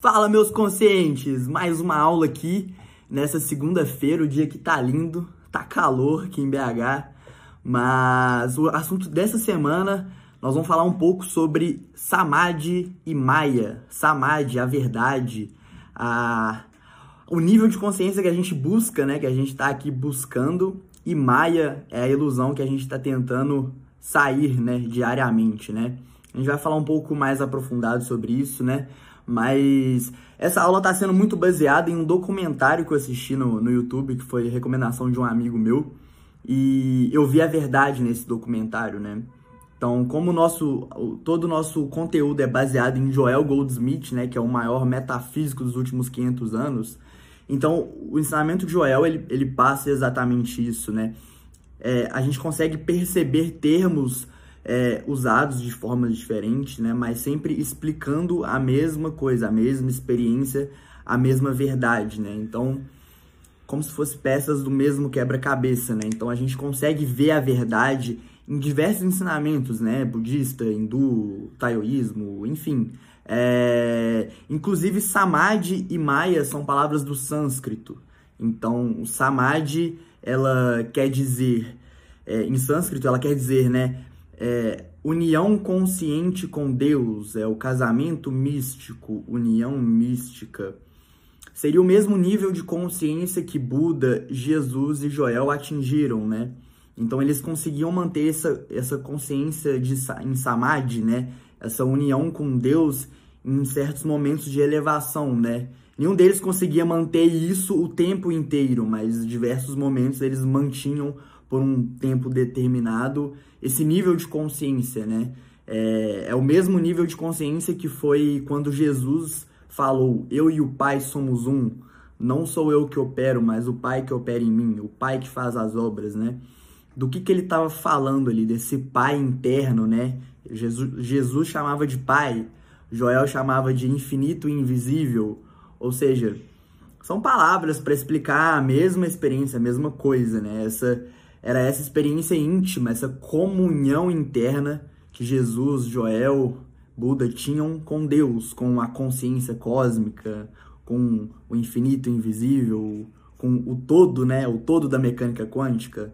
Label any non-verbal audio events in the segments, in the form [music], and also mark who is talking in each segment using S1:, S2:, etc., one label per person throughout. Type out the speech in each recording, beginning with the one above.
S1: Fala, meus conscientes! Mais uma aula aqui nessa segunda-feira, o dia que tá lindo, tá calor aqui em BH, mas o assunto dessa semana nós vamos falar um pouco sobre Samadhi e Maya. Samadhi, a verdade, a... o nível de consciência que a gente busca, né, que a gente tá aqui buscando, e Maya é a ilusão que a gente tá tentando sair, né, diariamente, né? A gente vai falar um pouco mais aprofundado sobre isso, né? Mas essa aula está sendo muito baseada em um documentário que eu assisti no, no YouTube, que foi recomendação de um amigo meu. E eu vi a verdade nesse documentário, né? Então, como o nosso, todo o nosso conteúdo é baseado em Joel Goldsmith, né, que é o maior metafísico dos últimos 500 anos, então o ensinamento de Joel, ele, ele passa exatamente isso, né? É, a gente consegue perceber termos é, usados de formas diferentes, né? Mas sempre explicando a mesma coisa, a mesma experiência, a mesma verdade, né? Então, como se fossem peças do mesmo quebra-cabeça, né? Então a gente consegue ver a verdade em diversos ensinamentos, né? Budista, hindu, taoísmo, enfim. É... Inclusive, samadhi e maya são palavras do sânscrito. Então, samadhi, ela quer dizer, é, em sânscrito, ela quer dizer, né? É, união consciente com Deus, é o casamento místico, união mística. Seria o mesmo nível de consciência que Buda, Jesus e Joel atingiram, né? Então eles conseguiam manter essa, essa consciência de, em samadhi, né? Essa união com Deus em certos momentos de elevação, né? Nenhum deles conseguia manter isso o tempo inteiro, mas diversos momentos eles mantinham por um tempo determinado esse nível de consciência, né? É, é o mesmo nível de consciência que foi quando Jesus falou: Eu e o Pai somos um. Não sou eu que opero, mas o Pai que opera em mim, o Pai que faz as obras, né? Do que, que ele estava falando ali, desse Pai interno, né? Jesus, Jesus chamava de Pai, Joel chamava de infinito e invisível, ou seja, são palavras para explicar a mesma experiência, a mesma coisa, né? Essa era essa experiência íntima, essa comunhão interna que Jesus, Joel, Buda tinham com Deus, com a consciência cósmica, com o infinito invisível, com o todo, né? O todo da mecânica quântica.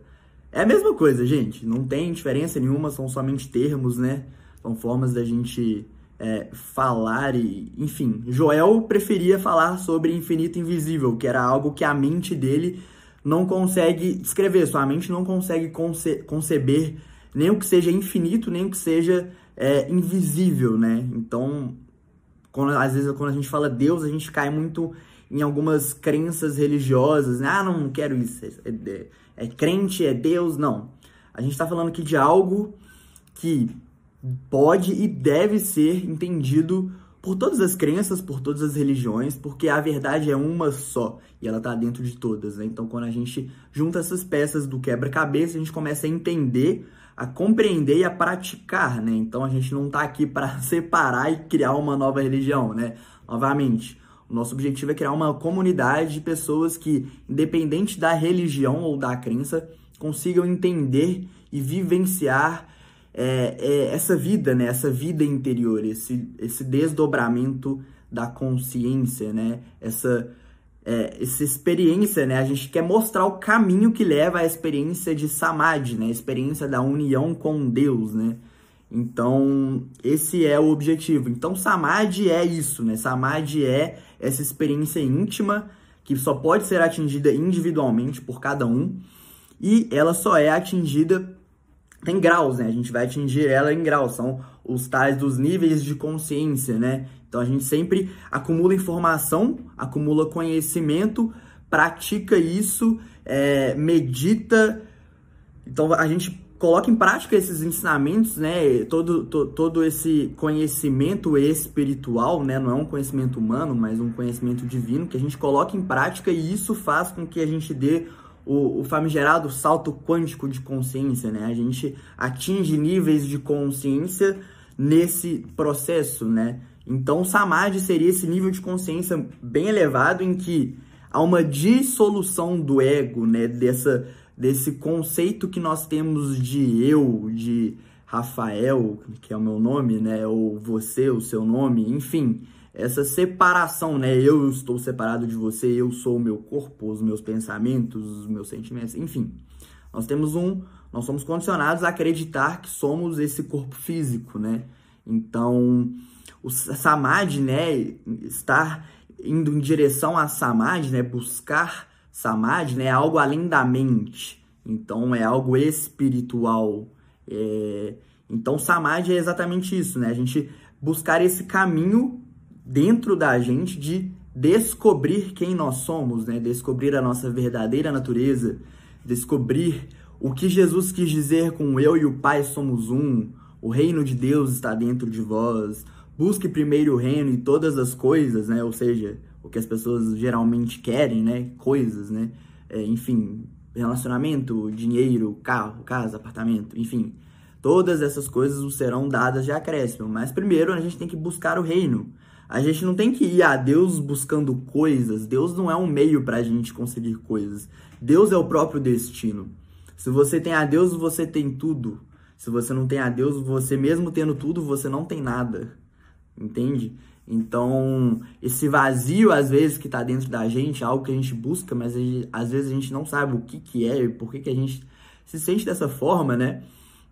S1: É a mesma coisa, gente. Não tem diferença nenhuma, são somente termos, né? São formas da gente é, falar e. Enfim, Joel preferia falar sobre infinito invisível, que era algo que a mente dele não consegue descrever, sua mente não consegue conce conceber nem o que seja infinito, nem o que seja é, invisível, né? Então, quando, às vezes quando a gente fala Deus, a gente cai muito em algumas crenças religiosas, né? ah, não, quero isso, é, é, é crente, é Deus, não. A gente está falando aqui de algo que pode e deve ser entendido por todas as crenças, por todas as religiões, porque a verdade é uma só e ela está dentro de todas. Né? Então, quando a gente junta essas peças do quebra-cabeça, a gente começa a entender, a compreender e a praticar. Né? Então, a gente não está aqui para [laughs] separar e criar uma nova religião. Né? Novamente, o nosso objetivo é criar uma comunidade de pessoas que, independente da religião ou da crença, consigam entender e vivenciar é, é essa vida, né? Essa vida interior, esse, esse desdobramento da consciência, né? Essa, é, essa experiência, né? A gente quer mostrar o caminho que leva à experiência de Samadhi, né? A experiência da união com Deus, né? Então, esse é o objetivo. Então, Samadhi é isso, né? Samadhi é essa experiência íntima que só pode ser atingida individualmente por cada um e ela só é atingida tem graus, né? A gente vai atingir ela em graus, são os tais dos níveis de consciência, né? Então a gente sempre acumula informação, acumula conhecimento, pratica isso, é, medita. Então a gente coloca em prática esses ensinamentos, né? Todo, to, todo esse conhecimento espiritual, né? Não é um conhecimento humano, mas um conhecimento divino que a gente coloca em prática e isso faz com que a gente dê o, o famigerado salto quântico de consciência, né? A gente atinge níveis de consciência nesse processo, né? Então, Samadhi seria esse nível de consciência bem elevado em que há uma dissolução do ego, né? Dessa, desse conceito que nós temos de eu, de Rafael, que é o meu nome, né? Ou você, o seu nome, enfim. Essa separação, né? Eu estou separado de você, eu sou o meu corpo, os meus pensamentos, os meus sentimentos, enfim. Nós temos um, nós somos condicionados a acreditar que somos esse corpo físico, né? Então, o samadhi, né, estar indo em direção a samadhi, né, buscar samadhi, né, é algo além da mente. Então, é algo espiritual. É... Então, samadhi é exatamente isso, né? A gente buscar esse caminho dentro da gente de descobrir quem nós somos, né? Descobrir a nossa verdadeira natureza, descobrir o que Jesus quis dizer com eu e o Pai somos um, o reino de Deus está dentro de vós. Busque primeiro o reino e todas as coisas, né? Ou seja, o que as pessoas geralmente querem, né? Coisas, né? É, enfim, relacionamento, dinheiro, carro, casa, apartamento, enfim. Todas essas coisas serão dadas de acréscimo. Mas primeiro a gente tem que buscar o reino. A gente não tem que ir a Deus buscando coisas. Deus não é um meio para a gente conseguir coisas. Deus é o próprio destino. Se você tem a Deus, você tem tudo. Se você não tem a Deus, você mesmo tendo tudo, você não tem nada. Entende? Então, esse vazio, às vezes, que está dentro da gente, é algo que a gente busca, mas às vezes a gente não sabe o que, que é e por que, que a gente se sente dessa forma, né?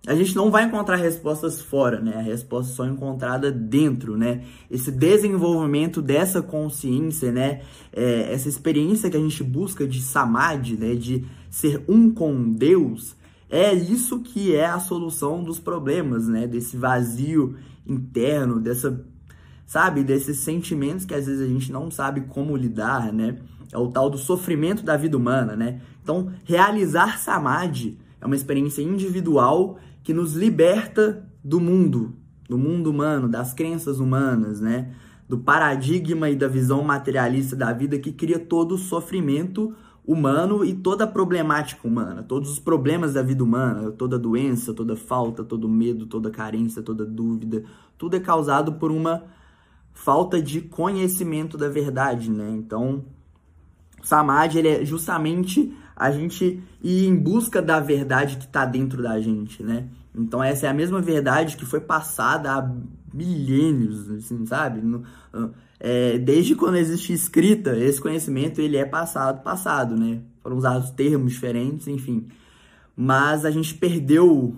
S1: A gente não vai encontrar respostas fora, né? A resposta só é encontrada dentro, né? Esse desenvolvimento dessa consciência, né? É, essa experiência que a gente busca de samadhi, né? De ser um com Deus, é isso que é a solução dos problemas, né? Desse vazio interno, dessa, sabe? Desses sentimentos que às vezes a gente não sabe como lidar, né? É o tal do sofrimento da vida humana, né? Então, realizar samadhi é uma experiência individual que nos liberta do mundo, do mundo humano, das crenças humanas, né? Do paradigma e da visão materialista da vida que cria todo o sofrimento humano e toda a problemática humana, todos os problemas da vida humana, toda doença, toda falta, todo medo, toda carência, toda dúvida, tudo é causado por uma falta de conhecimento da verdade, né? Então, Samadhi ele é justamente a gente ir em busca da verdade que está dentro da gente, né? Então essa é a mesma verdade que foi passada há milênios, assim, sabe? No, é, desde quando existe escrita, esse conhecimento ele é passado, passado, né? Foram usados termos diferentes, enfim. Mas a gente perdeu,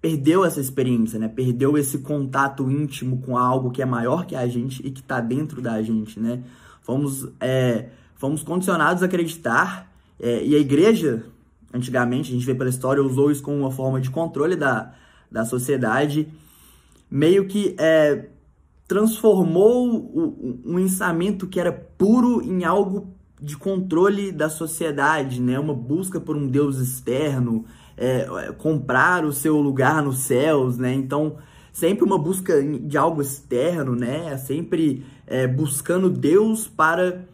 S1: perdeu essa experiência, né? Perdeu esse contato íntimo com algo que é maior que a gente e que está dentro da gente, né? Fomos, é, fomos condicionados a acreditar é, e a igreja, antigamente, a gente vê pela história, usou isso como uma forma de controle da, da sociedade, meio que é, transformou um ensamento que era puro em algo de controle da sociedade, né? Uma busca por um Deus externo, é, comprar o seu lugar nos céus, né? Então, sempre uma busca de algo externo, né? Sempre é, buscando Deus para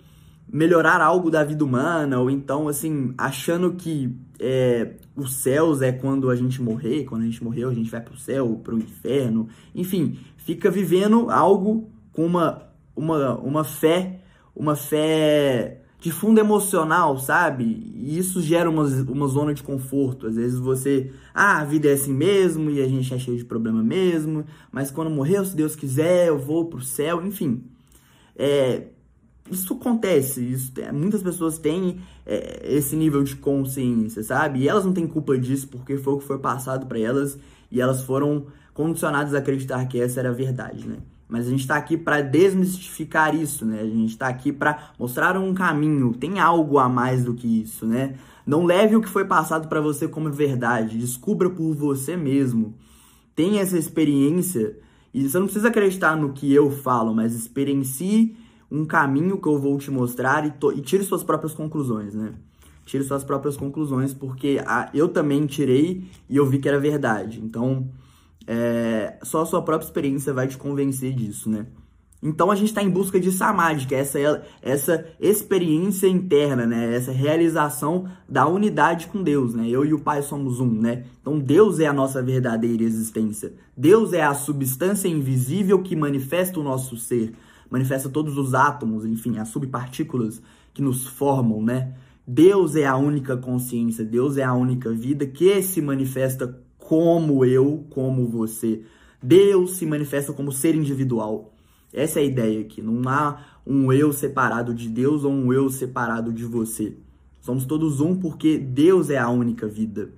S1: melhorar algo da vida humana, ou então, assim, achando que é, os céus é quando a gente morrer, quando a gente morreu a gente vai para o céu, para o inferno, enfim, fica vivendo algo com uma, uma, uma fé, uma fé de fundo emocional, sabe? E isso gera uma, uma zona de conforto. Às vezes você, ah, a vida é assim mesmo e a gente é cheio de problema mesmo, mas quando morrer, se Deus quiser, eu vou pro céu, enfim. É, isso acontece, isso, muitas pessoas têm é, esse nível de consciência, sabe? E elas não têm culpa disso porque foi o que foi passado para elas e elas foram condicionadas a acreditar que essa era a verdade, né? Mas a gente está aqui para desmistificar isso, né? A gente está aqui para mostrar um caminho, tem algo a mais do que isso, né? Não leve o que foi passado para você como verdade, descubra por você mesmo. Tenha essa experiência e você não precisa acreditar no que eu falo, mas experiencie um caminho que eu vou te mostrar e, to, e tire suas próprias conclusões, né? Tire suas próprias conclusões, porque a, eu também tirei e eu vi que era verdade. Então, é, só a sua própria experiência vai te convencer disso, né? Então a gente está em busca de samadhi, que é essa, essa experiência interna, né? Essa realização da unidade com Deus, né? Eu e o Pai somos um, né? Então Deus é a nossa verdadeira existência. Deus é a substância invisível que manifesta o nosso ser manifesta todos os átomos, enfim, as subpartículas que nos formam, né? Deus é a única consciência, Deus é a única vida que se manifesta como eu, como você. Deus se manifesta como ser individual. Essa é a ideia aqui. Não há um eu separado de Deus ou um eu separado de você. Somos todos um porque Deus é a única vida.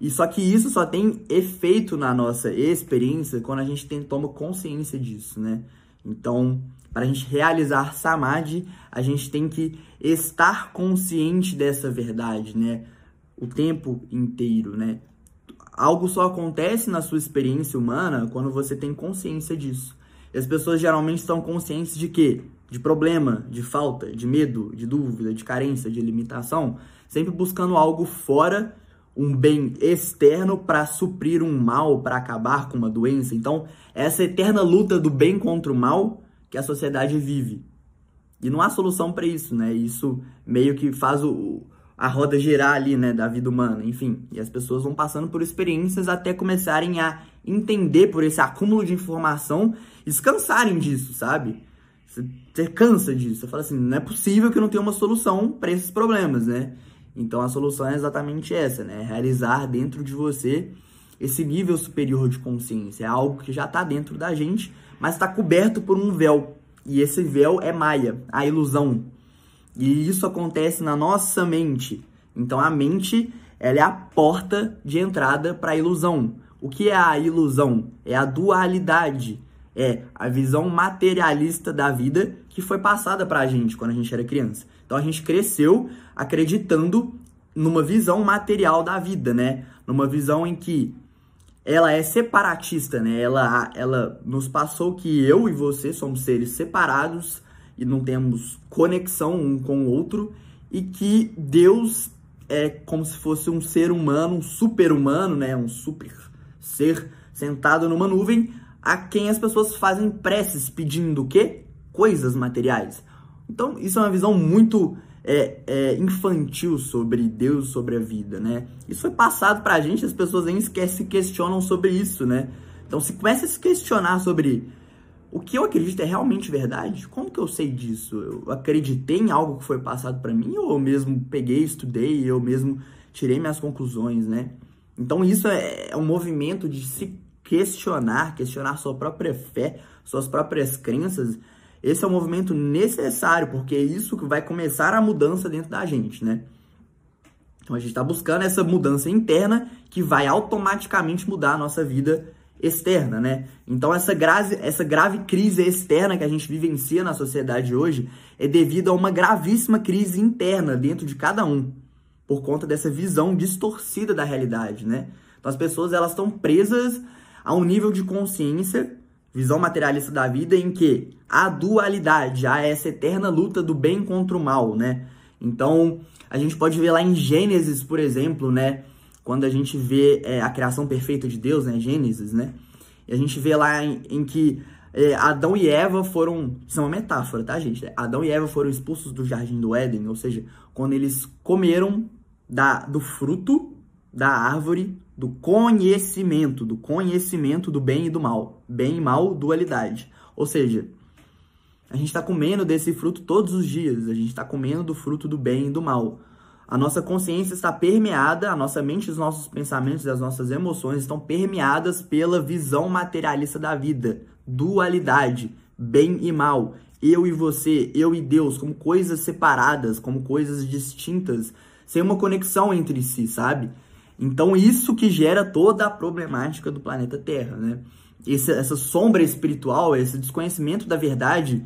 S1: E só que isso só tem efeito na nossa experiência quando a gente tem, toma consciência disso, né? Então, para a gente realizar samadhi, a gente tem que estar consciente dessa verdade, né? O tempo inteiro, né? Algo só acontece na sua experiência humana quando você tem consciência disso. E as pessoas geralmente estão conscientes de quê? De problema, de falta, de medo, de dúvida, de carência, de limitação, sempre buscando algo fora um bem externo para suprir um mal, para acabar com uma doença. Então, essa eterna luta do bem contra o mal que a sociedade vive. E não há solução para isso, né? Isso meio que faz o, a roda girar ali, né, da vida humana, enfim. E as pessoas vão passando por experiências até começarem a entender por esse acúmulo de informação e se cansarem disso, sabe? Você cansa disso. Você fala assim, não é possível que eu não tenha uma solução para esses problemas, né? Então a solução é exatamente essa, né? Realizar dentro de você esse nível superior de consciência. É algo que já está dentro da gente, mas está coberto por um véu. E esse véu é Maia, a ilusão. E isso acontece na nossa mente. Então a mente ela é a porta de entrada para a ilusão. O que é a ilusão? É a dualidade. É a visão materialista da vida que foi passada para a gente quando a gente era criança. Então a gente cresceu acreditando numa visão material da vida, né? Numa visão em que ela é separatista, né? Ela, ela nos passou que eu e você somos seres separados e não temos conexão um com o outro e que Deus é como se fosse um ser humano, um super humano, né? Um super ser sentado numa nuvem a quem as pessoas fazem preces pedindo o quê? Coisas materiais. Então, isso é uma visão muito é, é, infantil sobre Deus, sobre a vida, né? Isso foi passado pra gente, as pessoas nem se questionam sobre isso, né? Então, se começa a se questionar sobre o que eu acredito é realmente verdade, como que eu sei disso? Eu acreditei em algo que foi passado para mim ou eu mesmo peguei, estudei, eu mesmo tirei minhas conclusões, né? Então, isso é, é um movimento de se questionar, questionar sua própria fé, suas próprias crenças esse é um movimento necessário, porque é isso que vai começar a mudança dentro da gente, né? Então a gente está buscando essa mudança interna que vai automaticamente mudar a nossa vida externa, né? Então essa grave, essa grave crise externa que a gente vivencia na sociedade hoje é devido a uma gravíssima crise interna dentro de cada um, por conta dessa visão distorcida da realidade, né? Então as pessoas elas estão presas a um nível de consciência visão materialista da vida em que há dualidade, há essa eterna luta do bem contra o mal, né? Então, a gente pode ver lá em Gênesis, por exemplo, né? Quando a gente vê é, a criação perfeita de Deus, né? Gênesis, né? E a gente vê lá em, em que é, Adão e Eva foram. Isso é uma metáfora, tá, gente? Adão e Eva foram expulsos do jardim do Éden, ou seja, quando eles comeram da, do fruto da árvore do conhecimento, do conhecimento do bem e do mal. Bem e mal, dualidade. Ou seja, a gente está comendo desse fruto todos os dias, a gente está comendo do fruto do bem e do mal. A nossa consciência está permeada, a nossa mente, os nossos pensamentos e as nossas emoções estão permeadas pela visão materialista da vida, dualidade, bem e mal, eu e você, eu e Deus, como coisas separadas, como coisas distintas, sem uma conexão entre si, sabe? Então, isso que gera toda a problemática do planeta Terra, né? Esse, essa sombra espiritual, esse desconhecimento da verdade,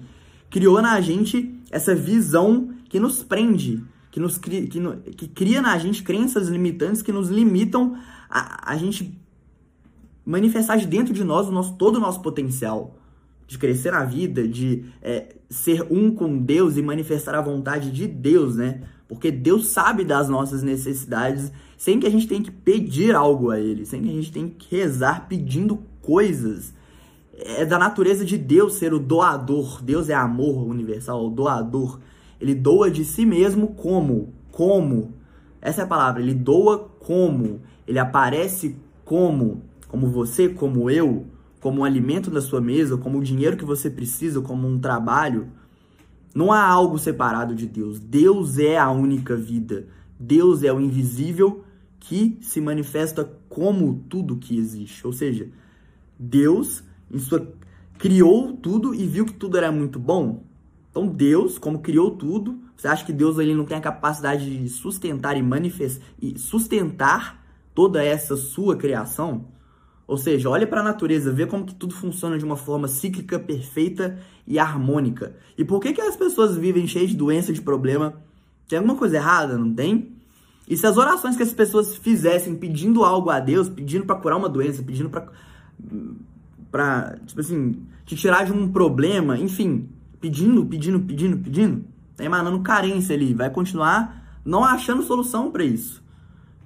S1: criou na gente essa visão que nos prende, que, nos, que, que cria na gente crenças limitantes que nos limitam a, a gente manifestar de dentro de nós o nosso, todo o nosso potencial de crescer na vida, de é, ser um com Deus e manifestar a vontade de Deus, né? Porque Deus sabe das nossas necessidades sem que a gente tenha que pedir algo a Ele, sem que a gente tenha que rezar pedindo coisas. É da natureza de Deus ser o doador. Deus é amor universal, o doador. Ele doa de si mesmo como? Como? Essa é a palavra. Ele doa como? Ele aparece como? Como você, como eu, como um alimento da sua mesa, como o dinheiro que você precisa, como um trabalho. Não há algo separado de Deus. Deus é a única vida. Deus é o invisível que se manifesta como tudo que existe. Ou seja, Deus, em sua criou tudo e viu que tudo era muito bom? Então Deus, como criou tudo, você acha que Deus ele não tem a capacidade de sustentar e manifestar e sustentar toda essa sua criação? Ou seja, olha para a natureza, vê como que tudo funciona de uma forma cíclica, perfeita e harmônica. E por que que as pessoas vivem cheias de doença, de problema? Tem alguma coisa errada, não tem? E se as orações que as pessoas fizessem pedindo algo a Deus, pedindo para curar uma doença, pedindo para para tipo assim, te tirar de um problema, enfim, pedindo, pedindo, pedindo, pedindo, tá emanando carência ali, vai continuar não achando solução para isso.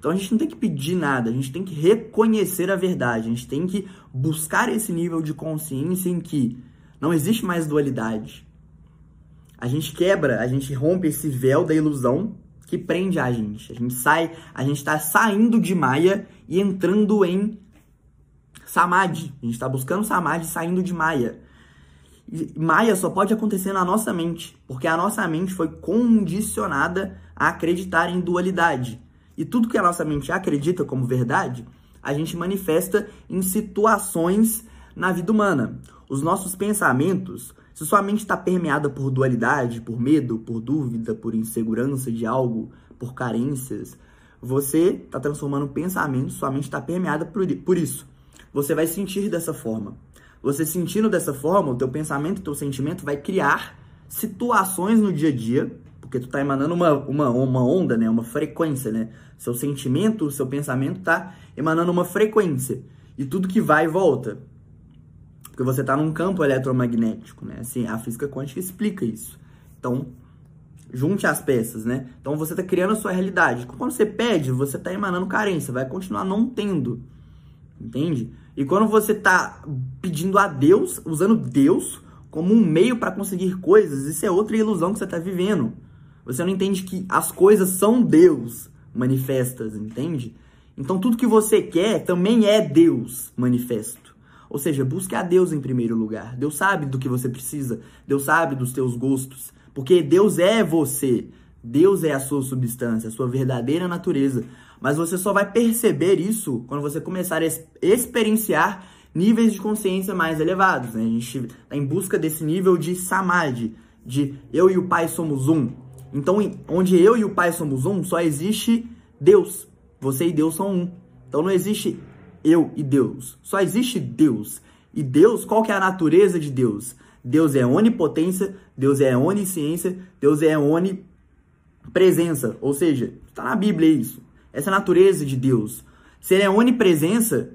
S1: Então a gente não tem que pedir nada, a gente tem que reconhecer a verdade, a gente tem que buscar esse nível de consciência em que não existe mais dualidade. A gente quebra, a gente rompe esse véu da ilusão que prende a gente. A gente sai, a gente está saindo de Maia e entrando em Samadhi. A gente está buscando Samadhi saindo de Maia. Maia só pode acontecer na nossa mente, porque a nossa mente foi condicionada a acreditar em dualidade. E tudo que a nossa mente acredita como verdade, a gente manifesta em situações na vida humana. Os nossos pensamentos, se sua mente está permeada por dualidade, por medo, por dúvida, por insegurança de algo, por carências, você está transformando pensamentos, sua mente está permeada por, por isso você vai sentir dessa forma. Você sentindo dessa forma, o teu pensamento, o teu sentimento vai criar situações no dia a dia, porque tu tá emanando uma, uma, uma onda, né? Uma frequência, né? Seu sentimento, seu pensamento tá emanando uma frequência. E tudo que vai volta. Porque você tá num campo eletromagnético, né? Assim, a física quântica explica isso. Então, junte as peças, né? Então você tá criando a sua realidade. Quando você pede, você tá emanando carência, vai continuar não tendo. Entende? E quando você está pedindo a Deus, usando Deus como um meio para conseguir coisas, isso é outra ilusão que você está vivendo. Você não entende que as coisas são Deus manifestas, entende? Então tudo que você quer também é Deus manifesto. Ou seja, busque a Deus em primeiro lugar. Deus sabe do que você precisa, Deus sabe dos teus gostos, porque Deus é você. Deus é a sua substância, a sua verdadeira natureza. Mas você só vai perceber isso quando você começar a experienciar níveis de consciência mais elevados. Né? A gente está em busca desse nível de samadhi, de eu e o Pai somos um. Então, onde eu e o Pai somos um, só existe Deus. Você e Deus são um. Então não existe eu e Deus. Só existe Deus. E Deus, qual que é a natureza de Deus? Deus é onipotência, Deus é onisciência, Deus é onipresença. Ou seja, está na Bíblia isso essa natureza de Deus. Se ele é onipresença,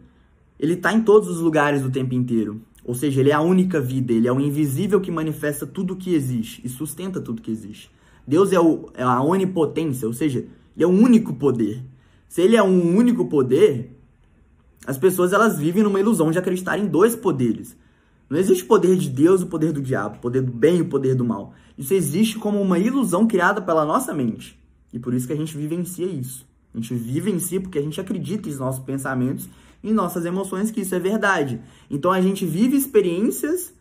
S1: ele está em todos os lugares o tempo inteiro. Ou seja, ele é a única vida, ele é o invisível que manifesta tudo o que existe e sustenta tudo que existe. Deus é, o, é a onipotência, ou seja, ele é o único poder. Se ele é um único poder, as pessoas elas vivem numa ilusão de acreditar em dois poderes. Não existe o poder de Deus o poder do diabo, o poder do bem e o poder do mal. Isso existe como uma ilusão criada pela nossa mente. E por isso que a gente vivencia isso. A gente vive em si porque a gente acredita em nossos pensamentos e nossas emoções que isso é verdade. Então a gente vive experiências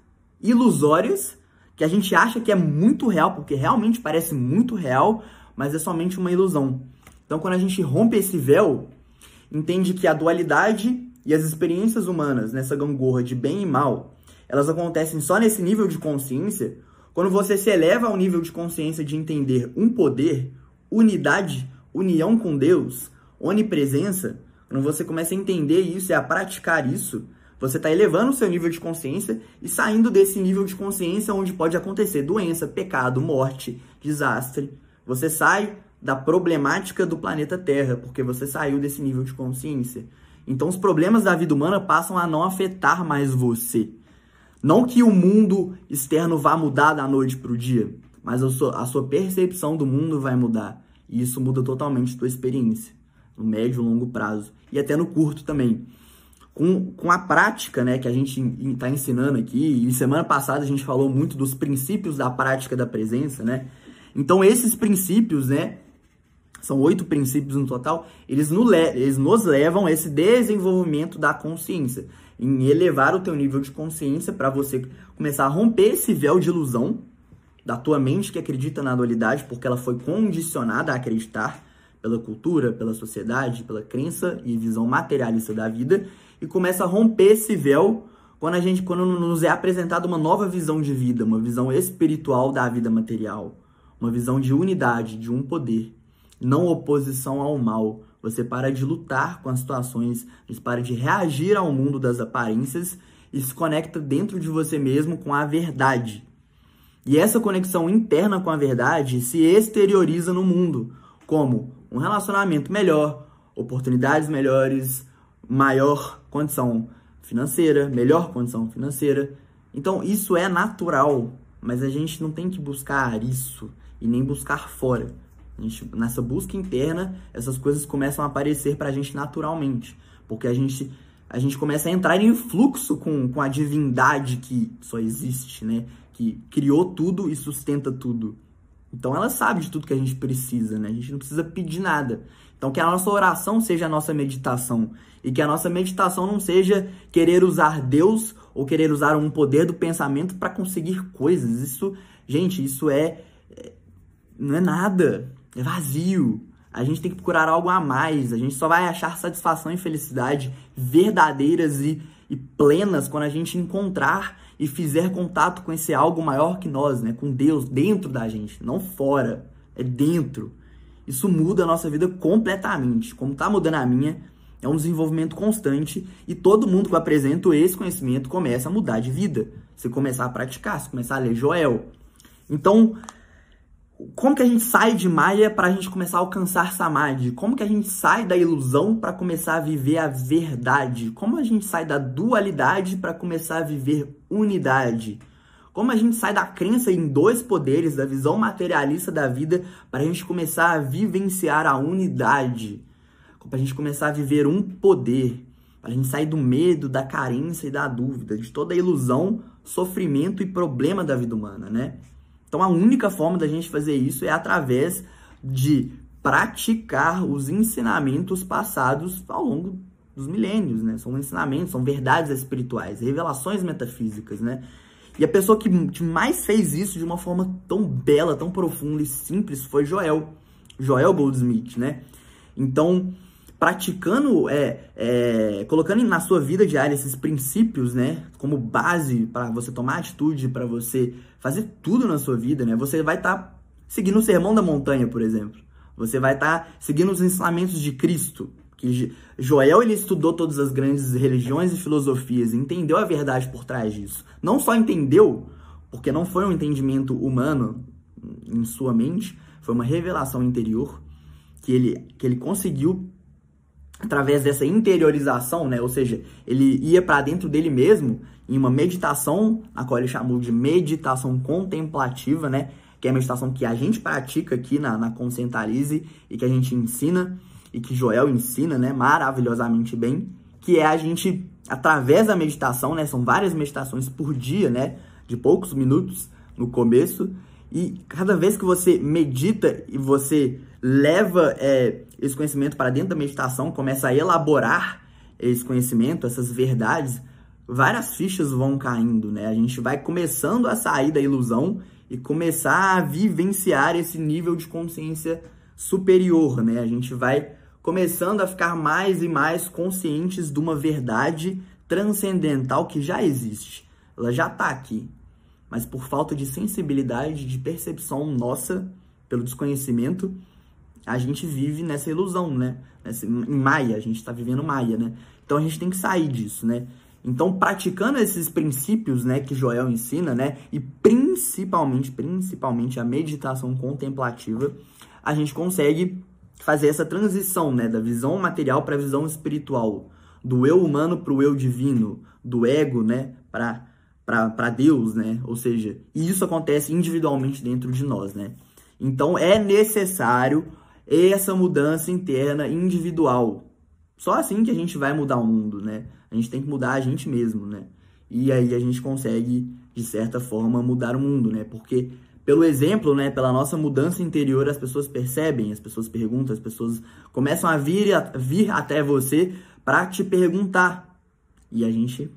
S1: ilusórias que a gente acha que é muito real, porque realmente parece muito real, mas é somente uma ilusão. Então quando a gente rompe esse véu, entende que a dualidade e as experiências humanas nessa gangorra de bem e mal, elas acontecem só nesse nível de consciência, quando você se eleva ao nível de consciência de entender um poder, unidade, união com Deus, onipresença, quando você começa a entender isso e a praticar isso, você está elevando o seu nível de consciência e saindo desse nível de consciência onde pode acontecer doença, pecado, morte, desastre. Você sai da problemática do planeta Terra, porque você saiu desse nível de consciência. Então os problemas da vida humana passam a não afetar mais você. Não que o mundo externo vá mudar da noite para o dia, mas a sua, a sua percepção do mundo vai mudar. E isso muda totalmente a tua experiência, no médio e longo prazo. E até no curto também. Com, com a prática né, que a gente está ensinando aqui, e semana passada a gente falou muito dos princípios da prática da presença, né? Então esses princípios, né, são oito princípios no total, eles, no, eles nos levam a esse desenvolvimento da consciência, em elevar o teu nível de consciência para você começar a romper esse véu de ilusão da tua mente que acredita na dualidade porque ela foi condicionada a acreditar pela cultura, pela sociedade, pela crença e visão materialista da vida e começa a romper esse véu quando a gente quando nos é apresentada uma nova visão de vida, uma visão espiritual da vida material, uma visão de unidade, de um poder, não oposição ao mal. Você para de lutar com as situações, você para de reagir ao mundo das aparências e se conecta dentro de você mesmo com a verdade. E essa conexão interna com a verdade se exterioriza no mundo, como um relacionamento melhor, oportunidades melhores, maior condição financeira, melhor condição financeira. Então isso é natural, mas a gente não tem que buscar isso e nem buscar fora. A gente, nessa busca interna, essas coisas começam a aparecer para a gente naturalmente, porque a gente a gente começa a entrar em fluxo com, com a divindade que só existe, né? Que criou tudo e sustenta tudo. Então ela sabe de tudo que a gente precisa, né? A gente não precisa pedir nada. Então que a nossa oração seja a nossa meditação e que a nossa meditação não seja querer usar Deus ou querer usar um poder do pensamento para conseguir coisas. Isso, gente, isso é, é não é nada, é vazio. A gente tem que procurar algo a mais. A gente só vai achar satisfação e felicidade verdadeiras e, e plenas quando a gente encontrar e fizer contato com esse algo maior que nós, né? Com Deus dentro da gente, não fora, é dentro. Isso muda a nossa vida completamente. Como está mudando a minha, é um desenvolvimento constante e todo mundo que eu apresento esse conhecimento começa a mudar de vida. Se começar a praticar, se começar a ler Joel. Então, como que a gente sai de Maia para a gente começar a alcançar Samadhi? Como que a gente sai da ilusão para começar a viver a verdade? Como a gente sai da dualidade para começar a viver unidade? Como a gente sai da crença em dois poderes, da visão materialista da vida, para a gente começar a vivenciar a unidade? Para a gente começar a viver um poder? Para a gente sair do medo, da carência e da dúvida, de toda a ilusão, sofrimento e problema da vida humana, né? Então a única forma da gente fazer isso é através de praticar os ensinamentos passados ao longo dos milênios, né? São ensinamentos, são verdades espirituais, revelações metafísicas, né? E a pessoa que, mais fez isso de uma forma tão bela, tão profunda e simples foi Joel, Joel Goldsmith, né? Então, praticando, é, é, colocando na sua vida diária esses princípios, né, como base para você tomar atitude, para você fazer tudo na sua vida, né, você vai estar tá seguindo o sermão da montanha, por exemplo. Você vai estar tá seguindo os ensinamentos de Cristo. Que Joel ele estudou todas as grandes religiões e filosofias, entendeu a verdade por trás disso. Não só entendeu, porque não foi um entendimento humano em sua mente, foi uma revelação interior que ele, que ele conseguiu através dessa interiorização, né? Ou seja, ele ia para dentro dele mesmo em uma meditação, a qual ele chamou de meditação contemplativa, né? Que é a meditação que a gente pratica aqui na, na e que a gente ensina e que Joel ensina, né? Maravilhosamente bem, que é a gente através da meditação, né? São várias meditações por dia, né? De poucos minutos no começo e cada vez que você medita e você leva é, esse conhecimento para dentro da meditação, começa a elaborar esse conhecimento, essas verdades, várias fichas vão caindo, né? A gente vai começando a sair da ilusão e começar a vivenciar esse nível de consciência superior, né? A gente vai começando a ficar mais e mais conscientes de uma verdade transcendental que já existe. Ela já está aqui, mas por falta de sensibilidade, de percepção nossa, pelo desconhecimento, a gente vive nessa ilusão, né? Nessa, em Maia, a gente está vivendo Maia, né? Então a gente tem que sair disso, né? Então, praticando esses princípios, né, que Joel ensina, né, e principalmente, principalmente a meditação contemplativa, a gente consegue fazer essa transição, né, da visão material para a visão espiritual, do eu humano para o eu divino, do ego, né, para para Deus, né? Ou seja, isso acontece individualmente dentro de nós, né? Então é necessário essa mudança interna individual. Só assim que a gente vai mudar o mundo, né? A gente tem que mudar a gente mesmo, né? E aí a gente consegue, de certa forma, mudar o mundo, né? Porque pelo exemplo, né, pela nossa mudança interior, as pessoas percebem, as pessoas perguntam, as pessoas começam a vir, a vir até você para te perguntar. E a gente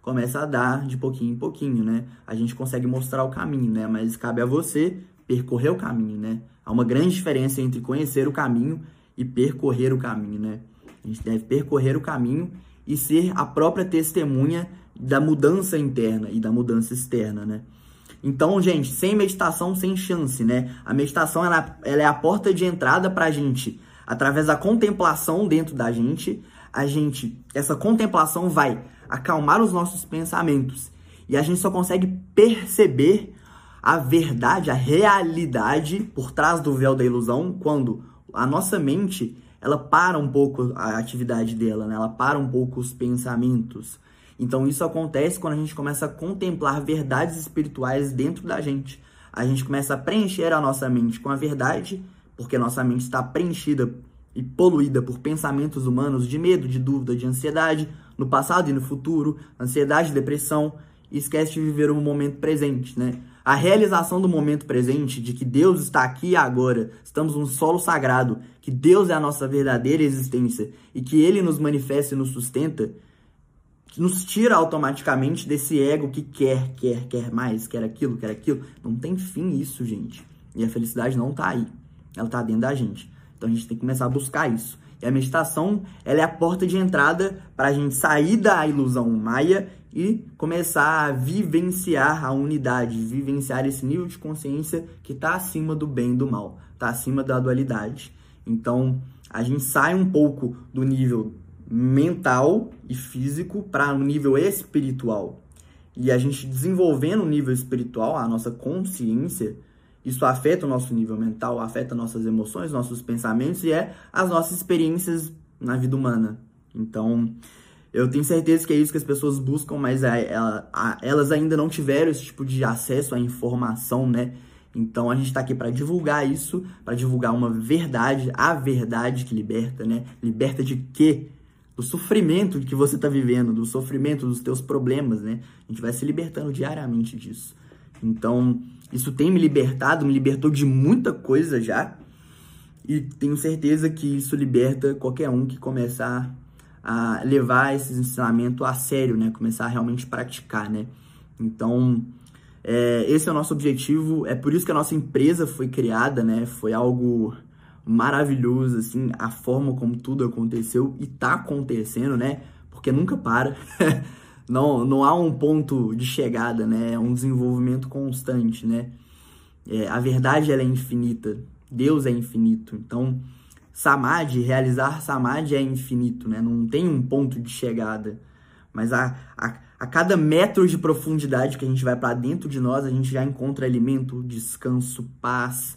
S1: começa a dar de pouquinho em pouquinho, né? A gente consegue mostrar o caminho, né? Mas cabe a você percorrer o caminho, né? Há uma grande diferença entre conhecer o caminho e percorrer o caminho, né? A gente deve percorrer o caminho e ser a própria testemunha da mudança interna e da mudança externa, né? Então, gente, sem meditação, sem chance, né? A meditação, ela, ela é a porta de entrada pra gente. Através da contemplação dentro da gente, a gente, essa contemplação vai acalmar os nossos pensamentos. E a gente só consegue perceber a verdade, a realidade por trás do véu da ilusão quando a nossa mente, ela para um pouco a atividade dela, né? Ela para um pouco os pensamentos. Então isso acontece quando a gente começa a contemplar verdades espirituais dentro da gente. A gente começa a preencher a nossa mente com a verdade, porque nossa mente está preenchida e poluída por pensamentos humanos de medo, de dúvida, de ansiedade, no passado e no futuro, ansiedade, depressão, e esquece de viver o momento presente, né? A realização do momento presente, de que Deus está aqui e agora, estamos num solo sagrado, que Deus é a nossa verdadeira existência e que Ele nos manifesta e nos sustenta, nos tira automaticamente desse ego que quer, quer, quer mais, quer aquilo, quer aquilo. Não tem fim isso, gente. E a felicidade não tá aí. Ela tá dentro da gente. Então a gente tem que começar a buscar isso. E a meditação, ela é a porta de entrada para a gente sair da ilusão maia e começar a vivenciar a unidade, vivenciar esse nível de consciência que está acima do bem e do mal, está acima da dualidade. Então, a gente sai um pouco do nível mental e físico para um nível espiritual. E a gente desenvolvendo o nível espiritual, a nossa consciência, isso afeta o nosso nível mental, afeta nossas emoções, nossos pensamentos e é as nossas experiências na vida humana. Então, eu tenho certeza que é isso que as pessoas buscam, mas elas ainda não tiveram esse tipo de acesso à informação, né? Então a gente está aqui para divulgar isso, para divulgar uma verdade, a verdade que liberta, né? Liberta de quê? Do sofrimento que você está vivendo, do sofrimento dos teus problemas, né? A gente vai se libertando diariamente disso. Então, isso tem me libertado, me libertou de muita coisa já. E tenho certeza que isso liberta qualquer um que começar a levar esses ensinamentos a sério, né? Começar a realmente praticar, né? Então, é, esse é o nosso objetivo. É por isso que a nossa empresa foi criada, né? Foi algo maravilhoso, assim, a forma como tudo aconteceu e tá acontecendo, né? Porque nunca para. [laughs] não, não há um ponto de chegada, né? É um desenvolvimento constante, né? É, a verdade, ela é infinita. Deus é infinito. Então, Samadhi, realizar Samadhi é infinito, né? Não tem um ponto de chegada. Mas a, a, a cada metro de profundidade que a gente vai para dentro de nós, a gente já encontra alimento, descanso, paz,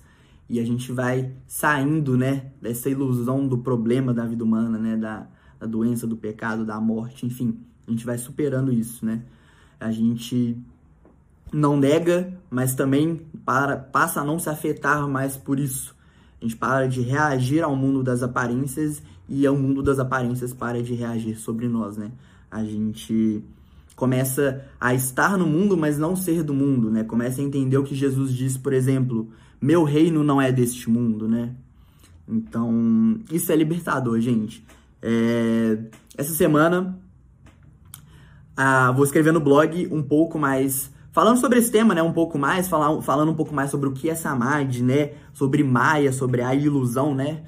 S1: e a gente vai saindo, né, dessa ilusão do problema da vida humana, né, da, da doença, do pecado, da morte, enfim, a gente vai superando isso, né? A gente não nega, mas também para, passa a não se afetar mais por isso. A gente para de reagir ao mundo das aparências e ao mundo das aparências para de reagir sobre nós, né? A gente começa a estar no mundo, mas não ser do mundo, né? Começa a entender o que Jesus diz, por exemplo, meu reino não é deste mundo, né? Então, isso é libertador, gente. É... Essa semana, ah, vou escrever no blog um pouco mais falando sobre esse tema, né, um pouco mais, falar, falando um pouco mais sobre o que é Samadhi, né, sobre Maia, sobre a ilusão, né.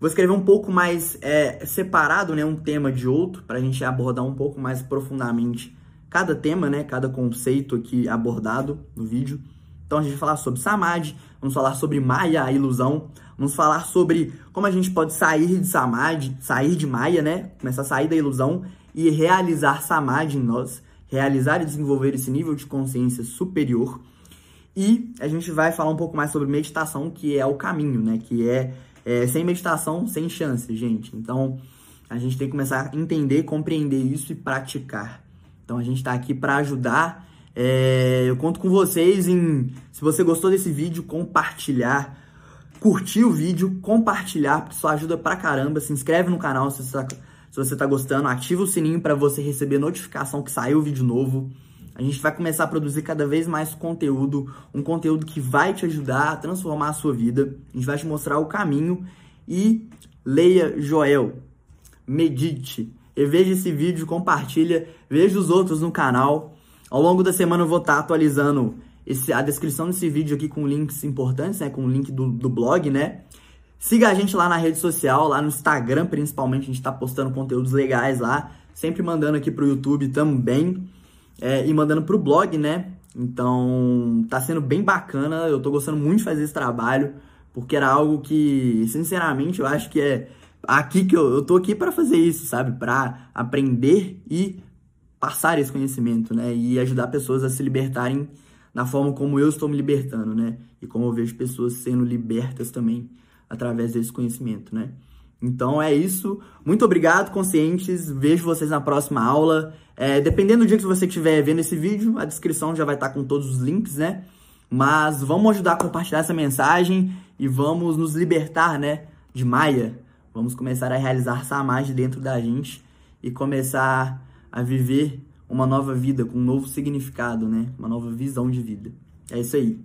S1: Vou escrever um pouco mais é, separado, né, um tema de outro, para a gente abordar um pouco mais profundamente cada tema, né, cada conceito aqui abordado no vídeo. Então a gente vai falar sobre Samadhi, vamos falar sobre Maya, a ilusão, vamos falar sobre como a gente pode sair de Samadhi, sair de Maya, né, começar a sair da ilusão e realizar Samadhi em nós, realizar e desenvolver esse nível de consciência superior. E a gente vai falar um pouco mais sobre meditação, que é o caminho, né, que é, é sem meditação, sem chance, gente. Então a gente tem que começar a entender, compreender isso e praticar. Então a gente está aqui para ajudar. É, eu conto com vocês em, se você gostou desse vídeo, compartilhar, curtir o vídeo, compartilhar, porque isso ajuda pra caramba. Se inscreve no canal se você tá, se você tá gostando, ativa o sininho para você receber notificação que saiu vídeo novo. A gente vai começar a produzir cada vez mais conteúdo, um conteúdo que vai te ajudar a transformar a sua vida. A gente vai te mostrar o caminho e leia Joel, medite, e veja esse vídeo, compartilha, veja os outros no canal. Ao longo da semana eu vou estar atualizando esse, a descrição desse vídeo aqui com links importantes, né? Com o link do, do blog, né? Siga a gente lá na rede social, lá no Instagram principalmente, a gente está postando conteúdos legais lá, sempre mandando aqui pro YouTube também. é, e mandando pro blog, né? Então, tá sendo bem bacana. Eu tô gostando muito de fazer esse trabalho, porque era algo que, sinceramente, eu acho que é aqui que eu, eu tô aqui para fazer isso, sabe? Para aprender e passar esse conhecimento, né? E ajudar pessoas a se libertarem da forma como eu estou me libertando, né? E como eu vejo pessoas sendo libertas também através desse conhecimento, né? Então é isso. Muito obrigado, conscientes. Vejo vocês na próxima aula. É, dependendo do dia que você estiver vendo esse vídeo, a descrição já vai estar com todos os links, né? Mas vamos ajudar a compartilhar essa mensagem e vamos nos libertar, né? De Maia. Vamos começar a realizar Samaj dentro da gente e começar a viver uma nova vida com um novo significado, né? Uma nova visão de vida. É isso aí.